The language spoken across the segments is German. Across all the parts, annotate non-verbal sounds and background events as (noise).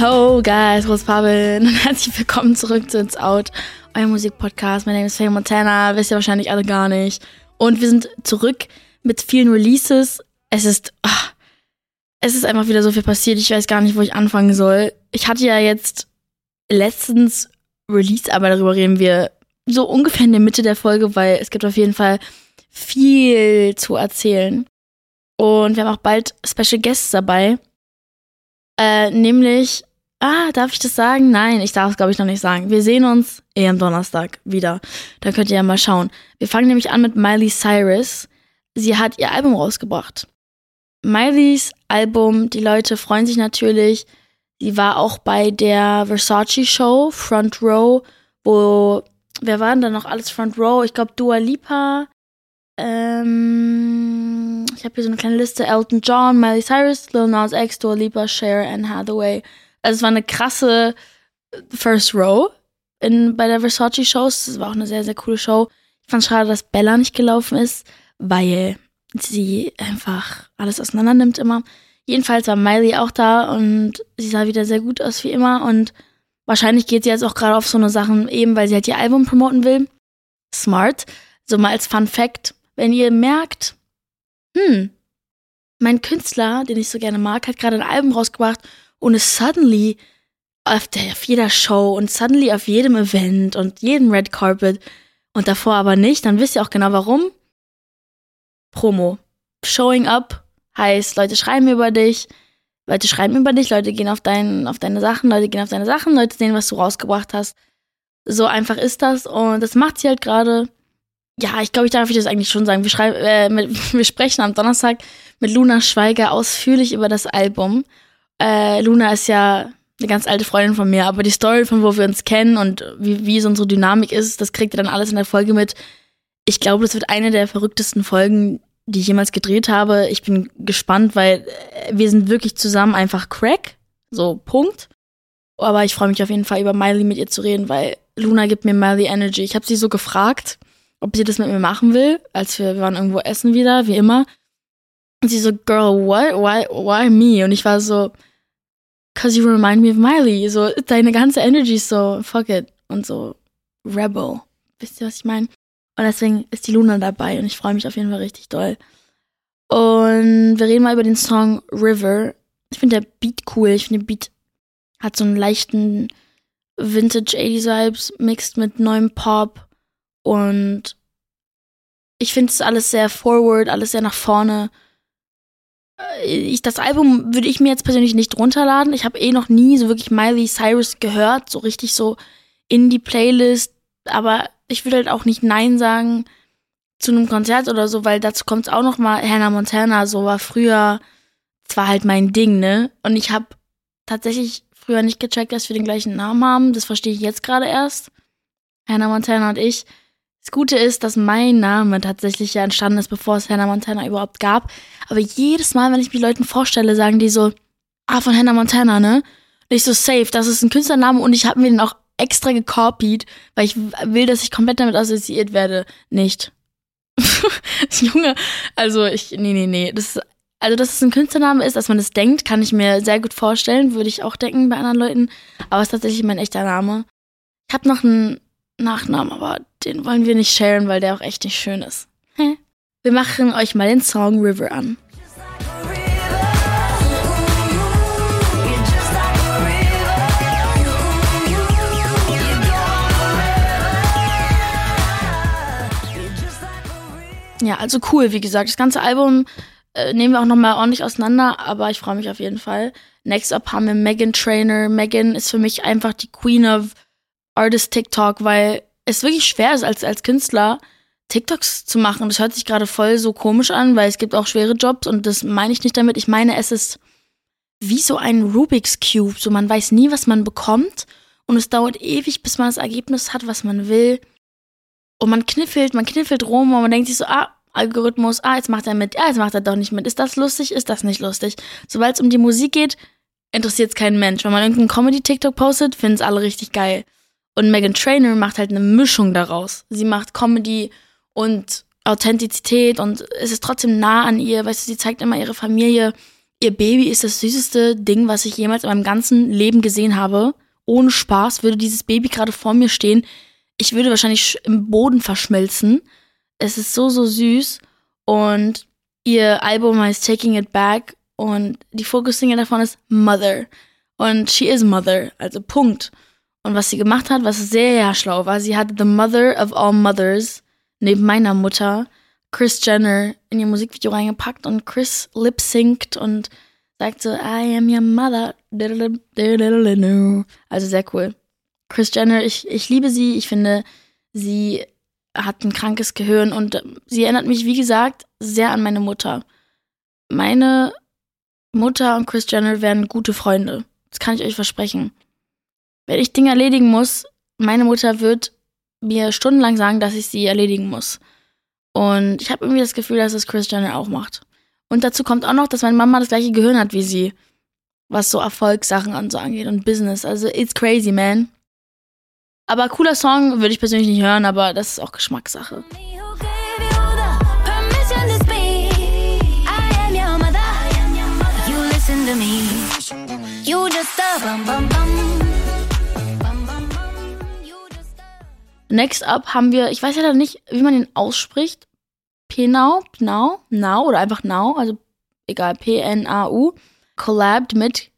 ho, guys, ist Pavel? (laughs) Und herzlich willkommen zurück zu Ins Out, euer Musikpodcast. Mein Name ist Faye Montana, wisst ihr wahrscheinlich alle gar nicht. Und wir sind zurück mit vielen Releases. Es ist, ach, es ist einfach wieder so viel passiert. Ich weiß gar nicht, wo ich anfangen soll. Ich hatte ja jetzt letztens Release, aber darüber reden wir so ungefähr in der Mitte der Folge, weil es gibt auf jeden Fall viel zu erzählen. Und wir haben auch bald Special Guests dabei. Äh, nämlich, ah, darf ich das sagen? Nein, ich darf es, glaube ich, noch nicht sagen. Wir sehen uns eh am Donnerstag wieder. Da könnt ihr ja mal schauen. Wir fangen nämlich an mit Miley Cyrus. Sie hat ihr Album rausgebracht. Mileys Album, die Leute freuen sich natürlich. Sie war auch bei der Versace Show, Front Row, wo, wer waren da noch alles Front Row? Ich glaube Dua Lipa, ähm, ich habe hier so eine kleine Liste. Elton John, Miley Cyrus, Lil Nas X, Dua Lipa, Cher, Anne Hathaway. Also es war eine krasse First Row in, bei der Versace Shows. Es war auch eine sehr, sehr coole Show. Ich fand schade, dass Bella nicht gelaufen ist, weil sie einfach alles auseinander nimmt immer. Jedenfalls war Miley auch da und sie sah wieder sehr gut aus wie immer und wahrscheinlich geht sie jetzt auch gerade auf so eine Sachen eben, weil sie halt ihr Album promoten will. Smart. So mal als Fun Fact wenn ihr merkt, hm, mein Künstler, den ich so gerne mag, hat gerade ein Album rausgebracht und ist suddenly auf, der, auf jeder Show und suddenly auf jedem Event und jedem Red Carpet und davor aber nicht, dann wisst ihr auch genau warum. Promo. Showing up heißt, Leute schreiben über dich, Leute schreiben über dich, Leute gehen auf, dein, auf deine Sachen, Leute gehen auf deine Sachen, Leute sehen, was du rausgebracht hast. So einfach ist das und das macht sie halt gerade ja, ich glaube, ich darf das eigentlich schon sagen. Wir, schreiben, äh, mit, (laughs) wir sprechen am Donnerstag mit Luna Schweiger ausführlich über das Album. Äh, Luna ist ja eine ganz alte Freundin von mir, aber die Story, von wo wir uns kennen und wie, wie so unsere Dynamik ist, das kriegt ihr dann alles in der Folge mit. Ich glaube, das wird eine der verrücktesten Folgen, die ich jemals gedreht habe. Ich bin gespannt, weil äh, wir sind wirklich zusammen einfach Crack. So, Punkt. Aber ich freue mich auf jeden Fall, über Miley mit ihr zu reden, weil Luna gibt mir Miley Energy. Ich habe sie so gefragt ob sie das mit mir machen will, als wir, wir waren irgendwo essen wieder, wie immer. Und sie so, Girl, what? Why, why me? Und ich war so, cause you remind me of Miley. So, deine ganze Energy ist so, fuck it. Und so, Rebel. Wisst ihr, was ich meine? Und deswegen ist die Luna dabei und ich freue mich auf jeden Fall richtig doll. Und wir reden mal über den Song River. Ich finde der Beat cool. Ich finde der Beat hat so einen leichten Vintage 80s Vibes mixed mit neuem Pop. Und ich finde es alles sehr forward, alles sehr nach vorne. Äh, ich, das Album würde ich mir jetzt persönlich nicht runterladen. Ich habe eh noch nie so wirklich Miley Cyrus gehört, so richtig so in die Playlist. Aber ich würde halt auch nicht Nein sagen zu einem Konzert oder so, weil dazu kommt es auch noch mal. Hannah Montana, so war früher, zwar halt mein Ding, ne? Und ich habe tatsächlich früher nicht gecheckt, dass wir den gleichen Namen haben. Das verstehe ich jetzt gerade erst. Hannah Montana und ich. Das Gute ist, dass mein Name tatsächlich ja entstanden ist, bevor es Hannah Montana überhaupt gab. Aber jedes Mal, wenn ich mich Leuten vorstelle, sagen die so, ah, von Hannah Montana, ne? Und ich so, safe, das ist ein Künstlername und ich habe mir den auch extra gekopiert, weil ich will, dass ich komplett damit assoziiert werde. Nicht. (laughs) Junge, also ich, nee, nee, nee. Das ist, also, dass es ein Künstlername ist, dass man das denkt, kann ich mir sehr gut vorstellen, würde ich auch denken bei anderen Leuten. Aber es ist tatsächlich mein echter Name. Ich habe noch einen Nachnamen, aber den wollen wir nicht sharen, weil der auch echt nicht schön ist. Wir machen euch mal den Song River an. Ja, also cool, wie gesagt. Das ganze Album äh, nehmen wir auch nochmal ordentlich auseinander, aber ich freue mich auf jeden Fall. Next up haben wir Megan Trainer. Megan ist für mich einfach die Queen of Artist TikTok, weil es wirklich schwer ist, als, als Künstler TikToks zu machen. Das hört sich gerade voll so komisch an, weil es gibt auch schwere Jobs und das meine ich nicht damit. Ich meine, es ist wie so ein Rubik's Cube. So man weiß nie, was man bekommt und es dauert ewig, bis man das Ergebnis hat, was man will. Und man kniffelt, man kniffelt rum und man denkt sich so, ah, Algorithmus, ah, jetzt macht er mit, ah, jetzt macht er doch nicht mit. Ist das lustig? Ist das nicht lustig? Sobald es um die Musik geht, interessiert es keinen Mensch. Wenn man irgendeinen Comedy-TikTok postet, finden es alle richtig geil. Und Megan Trainor macht halt eine Mischung daraus. Sie macht Comedy und Authentizität und es ist trotzdem nah an ihr. Weißt du, sie zeigt immer ihre Familie, ihr Baby ist das süßeste Ding, was ich jemals in meinem ganzen Leben gesehen habe. Ohne Spaß würde dieses Baby gerade vor mir stehen. Ich würde wahrscheinlich im Boden verschmelzen. Es ist so, so süß. Und ihr Album heißt Taking It Back. Und die Fokussingle davon ist Mother. Und she is Mother, also Punkt. Und was sie gemacht hat, was sehr schlau war, sie hat The Mother of All Mothers neben meiner Mutter Chris Jenner in ihr Musikvideo reingepackt und Chris lip synct und sagt so, I am your mother. Also sehr cool. Chris Jenner, ich, ich liebe sie. Ich finde, sie hat ein krankes Gehirn und sie erinnert mich, wie gesagt, sehr an meine Mutter. Meine Mutter und Chris Jenner werden gute Freunde. Das kann ich euch versprechen. Wenn ich Dinge erledigen muss, meine Mutter wird mir stundenlang sagen, dass ich sie erledigen muss. Und ich habe irgendwie das Gefühl, dass es Chris Jenner auch macht. Und dazu kommt auch noch, dass meine Mama das gleiche Gehirn hat wie sie, was so Erfolgssachen und so angeht und Business. Also it's crazy, man. Aber cooler Song würde ich persönlich nicht hören, aber das ist auch Geschmackssache. Next up haben wir, ich weiß ja nicht, wie man ihn ausspricht. Pnau, Pnau, Now oder einfach Now, also egal, P-N-A-U, collabed mit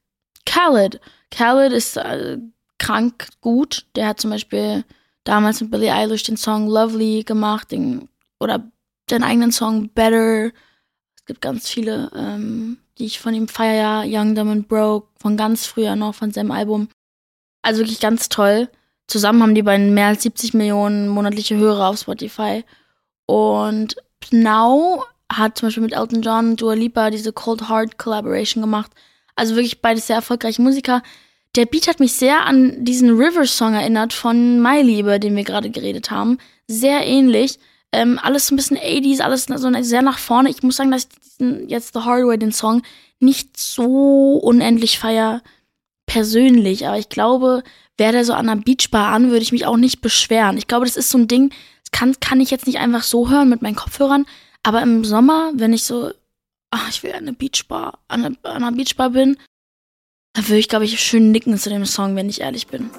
Khaled. Khaled ist äh, krank gut. Der hat zum Beispiel damals mit Billie Eilish den Song Lovely gemacht den, oder den eigenen Song Better. Es gibt ganz viele, ähm, die ich von ihm feiere. Young, Dumb and Broke, von ganz früher noch, von seinem Album. Also wirklich ganz toll. Zusammen haben die beiden mehr als 70 Millionen monatliche Hörer auf Spotify. Und Now hat zum Beispiel mit Elton John und Dua Lipa diese Cold Heart Collaboration gemacht. Also wirklich beide sehr erfolgreiche Musiker. Der Beat hat mich sehr an diesen River-Song erinnert von Miley, über den wir gerade geredet haben. Sehr ähnlich. Ähm, alles so ein bisschen 80s, alles so sehr nach vorne. Ich muss sagen, dass ich diesen, jetzt The Hard Way, den Song, nicht so unendlich feier persönlich. Aber ich glaube, wäre der so an einer Beachbar an, würde ich mich auch nicht beschweren. Ich glaube, das ist so ein Ding, das kann, kann ich jetzt nicht einfach so hören mit meinen Kopfhörern. Aber im Sommer, wenn ich so, ach, ich will an einer Beachbar, an einer, an einer Beachbar bin, da würde ich, glaube ich, schön nicken zu dem Song, wenn ich ehrlich bin.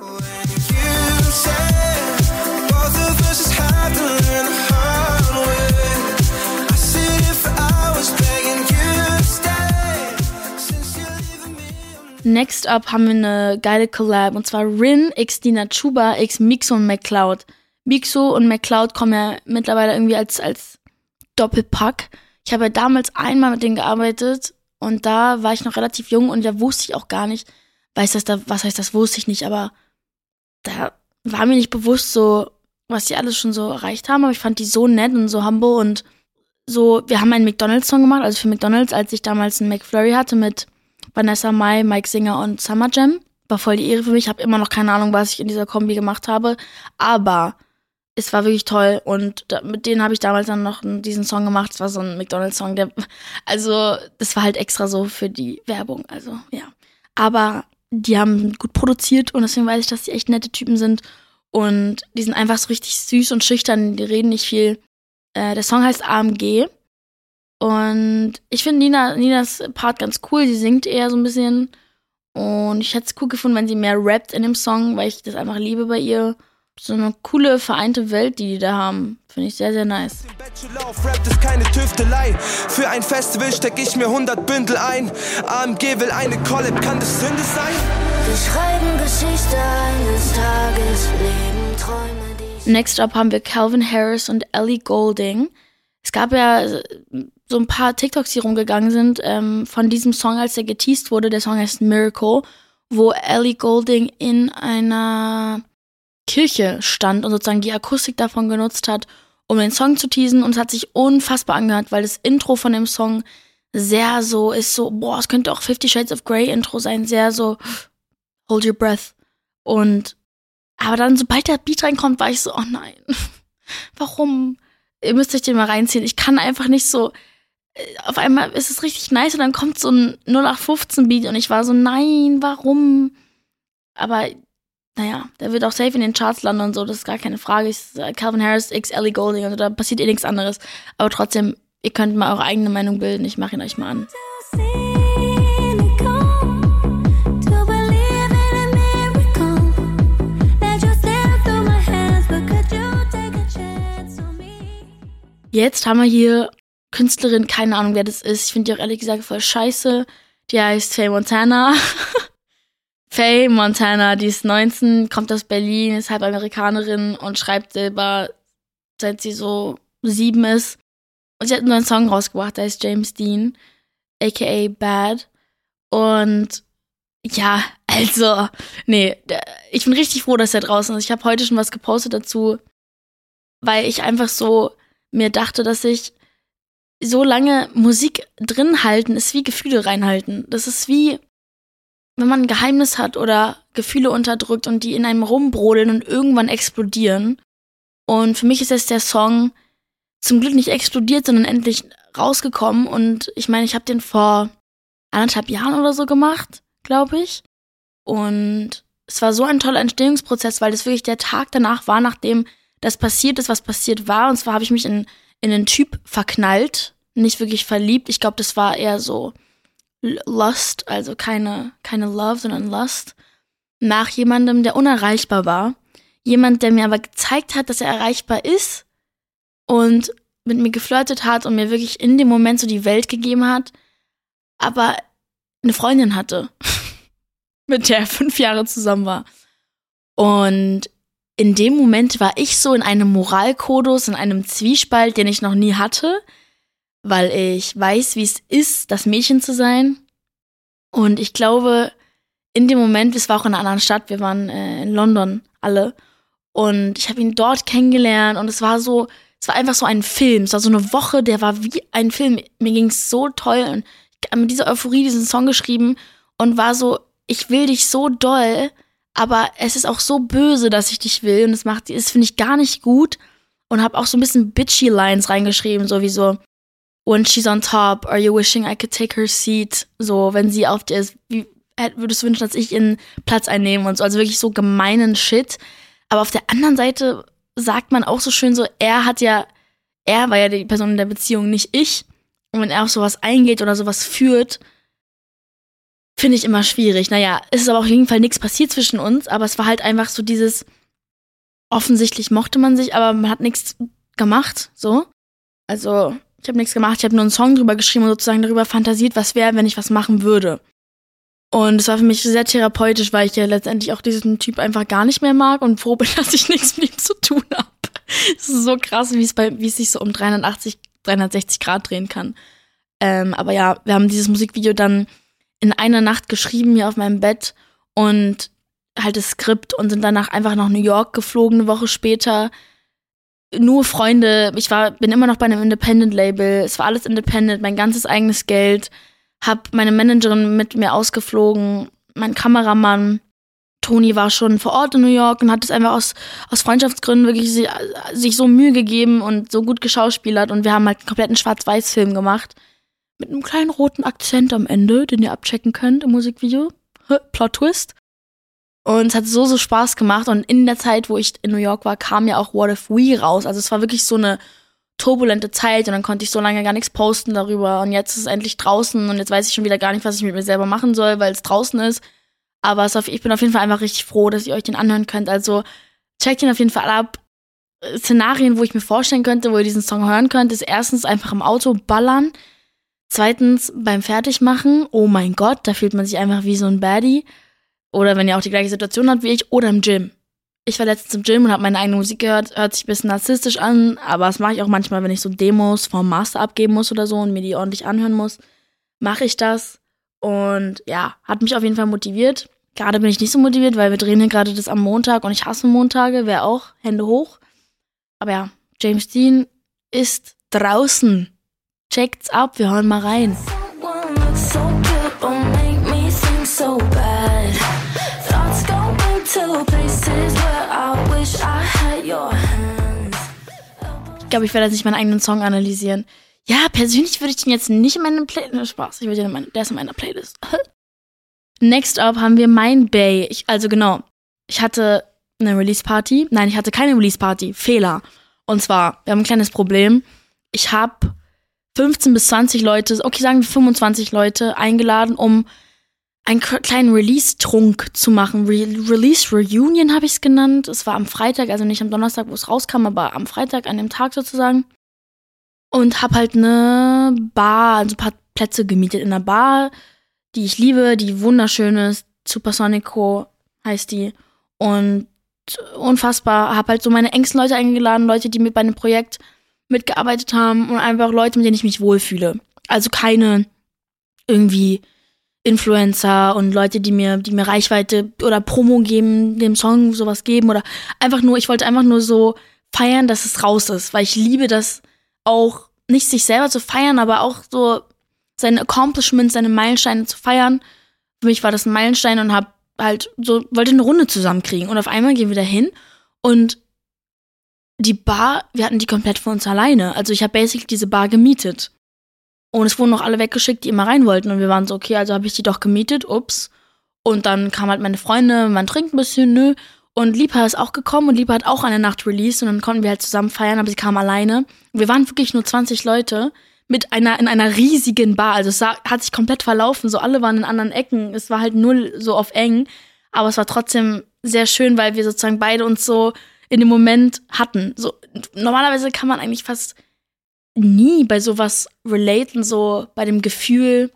Next up haben wir eine geile Collab und zwar Rin x Dina Chuba x Mixo und McCloud. Mixo und McCloud kommen ja mittlerweile irgendwie als, als Doppelpack. Ich habe ja damals einmal mit denen gearbeitet und da war ich noch relativ jung und da wusste ich auch gar nicht, weiß das da, was heißt das, wusste ich nicht, aber da war mir nicht bewusst so, was die alles schon so erreicht haben, aber ich fand die so nett und so humble und so, wir haben einen McDonalds-Song gemacht, also für McDonalds, als ich damals einen McFlurry hatte mit Vanessa Mai, Mike Singer und Summer Jam. War voll die Ehre für mich. Ich habe immer noch keine Ahnung, was ich in dieser Kombi gemacht habe. Aber es war wirklich toll und da, mit denen habe ich damals dann noch diesen Song gemacht. Es war so ein McDonalds-Song, also das war halt extra so für die Werbung, also ja. Aber die haben gut produziert und deswegen weiß ich, dass die echt nette Typen sind und die sind einfach so richtig süß und schüchtern, die reden nicht viel. Äh, der Song heißt AMG und ich finde Nina, Ninas Part ganz cool, sie singt eher so ein bisschen und ich hätte es cool gefunden, wenn sie mehr rappt in dem Song, weil ich das einfach liebe bei ihr so eine coole vereinte Welt, die die da haben. Finde ich sehr, sehr nice. Bachelor auf Rap ist keine Tüftelei. Für ein Festival steck ich mir 100 Bündel ein. AMG will eine Collab, kann das Sünde sein? Wir schreiben Geschichte eines Tages, leben Träume, die Next up haben wir Calvin Harris und Ellie Golding. Es gab ja so ein paar TikToks, die rumgegangen sind, ähm, von diesem Song, als der geteased wurde. Der Song heißt Miracle, wo Ellie Golding in einer Kirche stand und sozusagen die Akustik davon genutzt hat, um den Song zu teasen. Und es hat sich unfassbar angehört, weil das Intro von dem Song sehr so ist, so, boah, es könnte auch Fifty Shades of Grey Intro sein, sehr so, hold your breath. Und, aber dann, sobald der Beat reinkommt, war ich so, oh nein, (laughs) warum? Ihr müsst euch den mal reinziehen. Ich kann einfach nicht so, äh, auf einmal ist es richtig nice und dann kommt so ein 0815 Beat und ich war so, nein, warum? Aber naja, der wird auch safe in den Charts landen und so, das ist gar keine Frage. Ich, Calvin Harris x Ellie Golding, also da passiert eh nichts anderes. Aber trotzdem, ihr könnt mal eure eigene Meinung bilden. Ich mache ihn euch mal an. Jetzt haben wir hier Künstlerin, keine Ahnung, wer das ist. Ich finde die auch ehrlich gesagt voll scheiße. Die heißt Faye Montana. (laughs) Faye Montana, die ist 19, kommt aus Berlin, ist halb Amerikanerin und schreibt selber, seit sie so sieben ist. Und sie hat einen Song rausgebracht, der heißt James Dean, aka Bad. Und ja, also, nee, ich bin richtig froh, dass er draußen ist. Ich habe heute schon was gepostet dazu, weil ich einfach so mir dachte, dass ich so lange Musik drin halten ist wie Gefühle reinhalten. Das ist wie, wenn man ein Geheimnis hat oder Gefühle unterdrückt und die in einem rumbrodeln und irgendwann explodieren. Und für mich ist jetzt der Song zum Glück nicht explodiert, sondern endlich rausgekommen. Und ich meine, ich habe den vor anderthalb Jahren oder so gemacht, glaube ich. Und es war so ein toller Entstehungsprozess, weil das wirklich der Tag danach war, nachdem das passiert ist, was passiert war. Und zwar habe ich mich in, in einen Typ verknallt, nicht wirklich verliebt. Ich glaube, das war eher so Lust, also keine, keine Love, sondern Lust, nach jemandem, der unerreichbar war. Jemand, der mir aber gezeigt hat, dass er erreichbar ist und mit mir geflirtet hat und mir wirklich in dem Moment so die Welt gegeben hat, aber eine Freundin hatte, (laughs) mit der er fünf Jahre zusammen war. Und in dem Moment war ich so in einem Moralkodus, in einem Zwiespalt, den ich noch nie hatte, weil ich weiß, wie es ist, das Mädchen zu sein. Und ich glaube, in dem Moment, es war auch in einer anderen Stadt, wir waren äh, in London alle. Und ich habe ihn dort kennengelernt und es war so, es war einfach so ein Film. Es war so eine Woche, der war wie ein Film. Mir ging es so toll und ich habe mit dieser Euphorie diesen Song geschrieben und war so, ich will dich so doll, aber es ist auch so böse, dass ich dich will und es macht, das finde ich gar nicht gut und habe auch so ein bisschen bitchy Lines reingeschrieben, so wie so when she's on top, are you wishing I could take her seat? So, wenn sie auf dir ist, wie würdest du wünschen, dass ich ihren Platz einnehme und so, also wirklich so gemeinen Shit. Aber auf der anderen Seite sagt man auch so schön so, er hat ja, er war ja die Person in der Beziehung, nicht ich. Und wenn er auf sowas eingeht oder sowas führt, finde ich immer schwierig. Naja, es ist aber auf jeden Fall nichts passiert zwischen uns, aber es war halt einfach so dieses, offensichtlich mochte man sich, aber man hat nichts gemacht, so. Also, ich habe nichts gemacht, ich habe nur einen Song drüber geschrieben und sozusagen darüber fantasiert, was wäre, wenn ich was machen würde. Und es war für mich sehr therapeutisch, weil ich ja letztendlich auch diesen Typ einfach gar nicht mehr mag und froh bin, (laughs) dass ich nichts mit ihm zu tun habe. Es ist so krass, wie es sich so um 380, 360 Grad drehen kann. Ähm, aber ja, wir haben dieses Musikvideo dann in einer Nacht geschrieben hier auf meinem Bett und halt das Skript und sind danach einfach nach New York geflogen, eine Woche später. Nur Freunde, ich war, bin immer noch bei einem Independent-Label, es war alles independent, mein ganzes eigenes Geld, hab meine Managerin mit mir ausgeflogen, mein Kameramann, Toni war schon vor Ort in New York und hat es einfach aus, aus Freundschaftsgründen wirklich sich, so Mühe gegeben und so gut geschauspielert. Und wir haben halt einen kompletten Schwarz-Weiß-Film gemacht mit einem kleinen roten Akzent am Ende, den ihr abchecken könnt im Musikvideo. Plot Twist. Und es hat so, so Spaß gemacht. Und in der Zeit, wo ich in New York war, kam ja auch What If We raus. Also es war wirklich so eine turbulente Zeit und dann konnte ich so lange gar nichts posten darüber. Und jetzt ist es endlich draußen und jetzt weiß ich schon wieder gar nicht, was ich mit mir selber machen soll, weil es draußen ist. Aber auf, ich bin auf jeden Fall einfach richtig froh, dass ihr euch den anhören könnt. Also checkt ihn auf jeden Fall ab. Szenarien, wo ich mir vorstellen könnte, wo ihr diesen Song hören könnt, ist erstens einfach im Auto ballern. Zweitens beim Fertigmachen, oh mein Gott, da fühlt man sich einfach wie so ein Baddie. Oder wenn ihr auch die gleiche Situation habt wie ich, oder im Gym. Ich war letztens im Gym und habe meine eigene Musik gehört, hört sich ein bisschen narzisstisch an, aber das mache ich auch manchmal, wenn ich so Demos vom Master abgeben muss oder so und mir die ordentlich anhören muss, mache ich das. Und ja, hat mich auf jeden Fall motiviert. Gerade bin ich nicht so motiviert, weil wir drehen hier gerade das am Montag und ich hasse Montage, wäre auch Hände hoch. Aber ja, James Dean ist draußen. Checkt's ab, wir hören mal rein. Ich glaube, ich werde jetzt nicht meinen eigenen Song analysieren. Ja, persönlich würde ich den jetzt nicht in meine Playlist. Spaß, ich würde den in meine, der ist in meiner Playlist. (laughs) Next up haben wir mein Bay. Ich, also genau, ich hatte eine Release Party. Nein, ich hatte keine Release Party. Fehler. Und zwar, wir haben ein kleines Problem. Ich habe 15 bis 20 Leute, okay, sagen wir 25 Leute eingeladen, um einen kleinen Release-Trunk zu machen. Re Release-Reunion habe ich es genannt. Es war am Freitag, also nicht am Donnerstag, wo es rauskam, aber am Freitag, an dem Tag sozusagen. und habe halt eine Bar, also ein paar Plätze gemietet in einer Bar, die ich liebe, die wunderschön ist. Supersonico heißt die. Und unfassbar, habe halt so meine engsten Leute eingeladen, Leute, die mit bei einem Projekt mitgearbeitet haben und einfach Leute, mit denen ich mich wohlfühle. Also keine irgendwie Influencer und Leute, die mir, die mir Reichweite oder Promo geben, dem Song sowas geben oder einfach nur, ich wollte einfach nur so feiern, dass es raus ist, weil ich liebe das auch, nicht sich selber zu feiern, aber auch so seine Accomplishments, seine Meilensteine zu feiern. Für mich war das ein Meilenstein und hab halt so, wollte eine Runde zusammenkriegen und auf einmal gehen wir da hin und die Bar, wir hatten die komplett für uns alleine. Also ich habe basically diese Bar gemietet. Und es wurden noch alle weggeschickt, die immer rein wollten. Und wir waren so, okay, also habe ich die doch gemietet, ups. Und dann kam halt meine Freunde, man trinkt ein bisschen, nö. Und Lipa ist auch gekommen und Lipa hat auch eine Nacht released und dann konnten wir halt zusammen feiern, aber sie kam alleine. Wir waren wirklich nur 20 Leute mit einer, in einer riesigen Bar. Also es sah, hat sich komplett verlaufen, so alle waren in anderen Ecken. Es war halt null so auf eng. Aber es war trotzdem sehr schön, weil wir sozusagen beide uns so in dem Moment hatten. So, normalerweise kann man eigentlich fast nie bei sowas relaten, so bei dem Gefühl,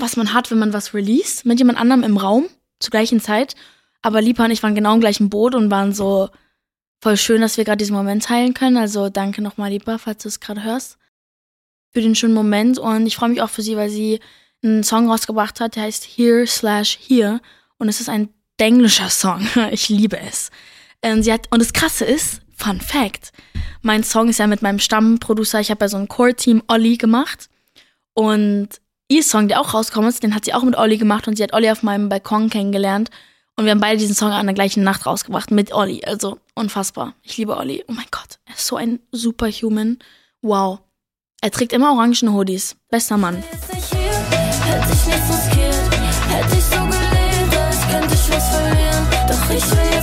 was man hat, wenn man was release, mit jemand anderem im Raum zur gleichen Zeit. Aber Lipa und ich waren genau im gleichen Boot und waren so voll schön, dass wir gerade diesen Moment teilen können. Also danke nochmal, Lipa, falls du es gerade hörst, für den schönen Moment. Und ich freue mich auch für sie, weil sie einen Song rausgebracht hat, der heißt Here slash Here. Und es ist ein englischer Song. (laughs) Ich liebe es. Und, sie hat, und das Krasse ist, Fun Fact, mein Song ist ja mit meinem Stammproducer, ich habe ja so ein Core-Team Olli gemacht. Und ihr Song, der auch rausgekommen ist, den hat sie auch mit Olli gemacht und sie hat Olli auf meinem Balkon kennengelernt. Und wir haben beide diesen Song an der gleichen Nacht rausgebracht mit Olli. Also unfassbar. Ich liebe Olli. Oh mein Gott, er ist so ein Superhuman. Wow. Er trägt immer orangen Hoodies. Bester Mann. Hätte ich nicht riskiert, hätte ich so gelebt, als könnte ich was verlieren. Doch ich will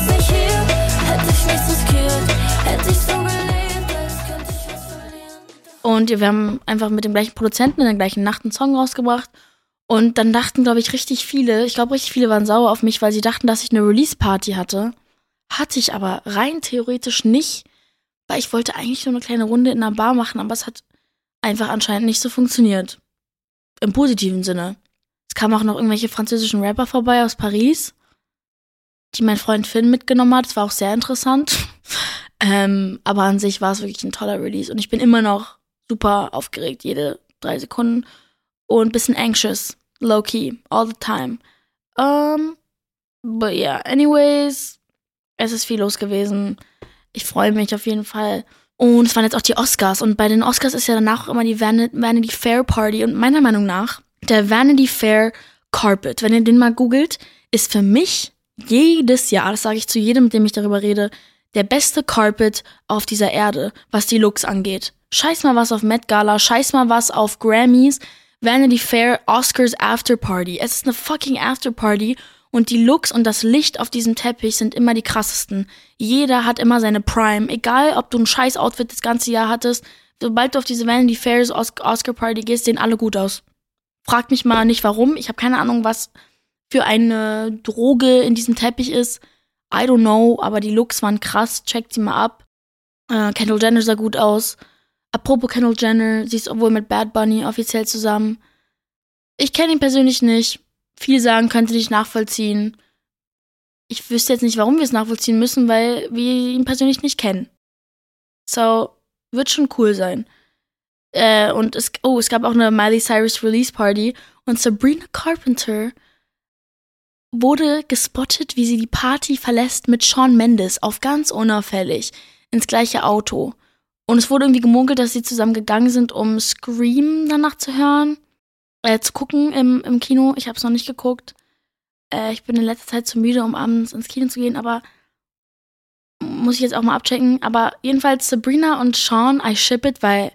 Und wir haben einfach mit dem gleichen Produzenten in der gleichen Nacht einen Song rausgebracht. Und dann dachten, glaube ich, richtig viele, ich glaube, richtig viele waren sauer auf mich, weil sie dachten, dass ich eine Release-Party hatte. Hatte ich aber rein theoretisch nicht, weil ich wollte eigentlich nur eine kleine Runde in einer Bar machen, aber es hat einfach anscheinend nicht so funktioniert. Im positiven Sinne. Es kamen auch noch irgendwelche französischen Rapper vorbei aus Paris, die mein Freund Finn mitgenommen hat. Das war auch sehr interessant. (laughs) ähm, aber an sich war es wirklich ein toller Release und ich bin immer noch super aufgeregt, jede drei Sekunden und ein bisschen anxious, low key, all the time. Um, but yeah, anyways, es ist viel los gewesen. Ich freue mich auf jeden Fall. Und es waren jetzt auch die Oscars. Und bei den Oscars ist ja danach auch immer die Vanity Fair Party. Und meiner Meinung nach, der Vanity Fair Carpet, wenn ihr den mal googelt, ist für mich jedes Jahr, das sage ich zu jedem, mit dem ich darüber rede, der beste Carpet auf dieser Erde, was die Looks angeht. Scheiß mal was auf Met Gala, scheiß mal was auf Grammys. Vanity Fair Oscars After Party. Es ist eine fucking After Party und die Looks und das Licht auf diesem Teppich sind immer die krassesten. Jeder hat immer seine Prime. Egal, ob du ein scheiß Outfit das ganze Jahr hattest, sobald du auf diese Vanity Fairs Oscar Party gehst, sehen alle gut aus. Frag mich mal nicht warum. Ich habe keine Ahnung, was für eine Droge in diesem Teppich ist. I don't know, aber die Looks waren krass. Checkt sie mal ab. Äh, Kendall Jenner sah gut aus. Apropos Kendall Jenner, sie ist wohl mit Bad Bunny offiziell zusammen. Ich kenne ihn persönlich nicht. Viel sagen könnte nicht nachvollziehen. Ich wüsste jetzt nicht, warum wir es nachvollziehen müssen, weil wir ihn persönlich nicht kennen. So, wird schon cool sein. Äh, und es, oh, es gab auch eine Miley Cyrus Release Party und Sabrina Carpenter wurde gespottet, wie sie die Party verlässt mit Sean Mendes auf ganz unauffällig ins gleiche Auto. Und es wurde irgendwie gemunkelt, dass sie zusammen gegangen sind, um Scream danach zu hören, äh, zu gucken im, im Kino. Ich habe es noch nicht geguckt. Äh, ich bin in letzter Zeit zu müde, um abends ins Kino zu gehen, aber muss ich jetzt auch mal abchecken. Aber jedenfalls Sabrina und Sean, I ship it, weil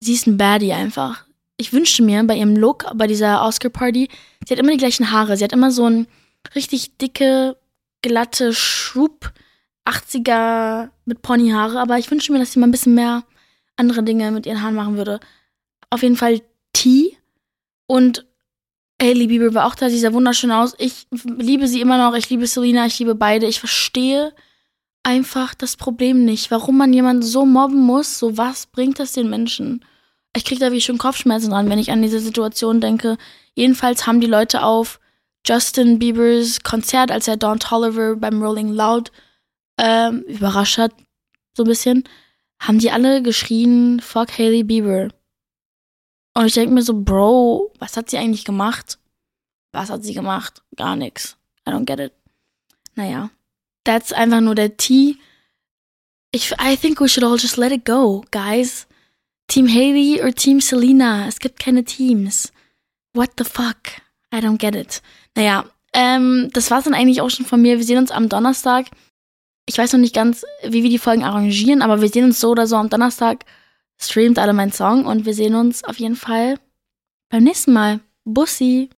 sie ist ein Baddie einfach. Ich wünschte mir bei ihrem Look, bei dieser Oscar-Party, sie hat immer die gleichen Haare. Sie hat immer so ein richtig dicke, glatte Schub 80er mit Ponyhaare, aber ich wünsche mir, dass sie mal ein bisschen mehr andere Dinge mit ihren Haaren machen würde. Auf jeden Fall T und Hailey Bieber war auch da, sie sah wunderschön aus. Ich liebe sie immer noch, ich liebe Selena, ich liebe beide. Ich verstehe einfach das Problem nicht, warum man jemanden so mobben muss. So was bringt das den Menschen? Ich kriege da wie schon Kopfschmerzen dran, wenn ich an diese Situation denke. Jedenfalls haben die Leute auf Justin Biebers Konzert, als er Don Tolliver beim Rolling Loud ähm, überrascht hat, so ein bisschen, haben die alle geschrien, fuck Hailey Bieber. Und ich denke mir so, Bro, was hat sie eigentlich gemacht? Was hat sie gemacht? Gar nichts. I don't get it. Naja, that's einfach nur der T. Ich, I think we should all just let it go, guys. Team Haley oder Team Selena. Es gibt keine Teams. What the fuck? I don't get it. Naja, ähm, das war's dann eigentlich auch schon von mir. Wir sehen uns am Donnerstag. Ich weiß noch nicht ganz, wie wir die Folgen arrangieren, aber wir sehen uns so oder so am Donnerstag. Streamt alle meinen Song und wir sehen uns auf jeden Fall beim nächsten Mal. Bussi!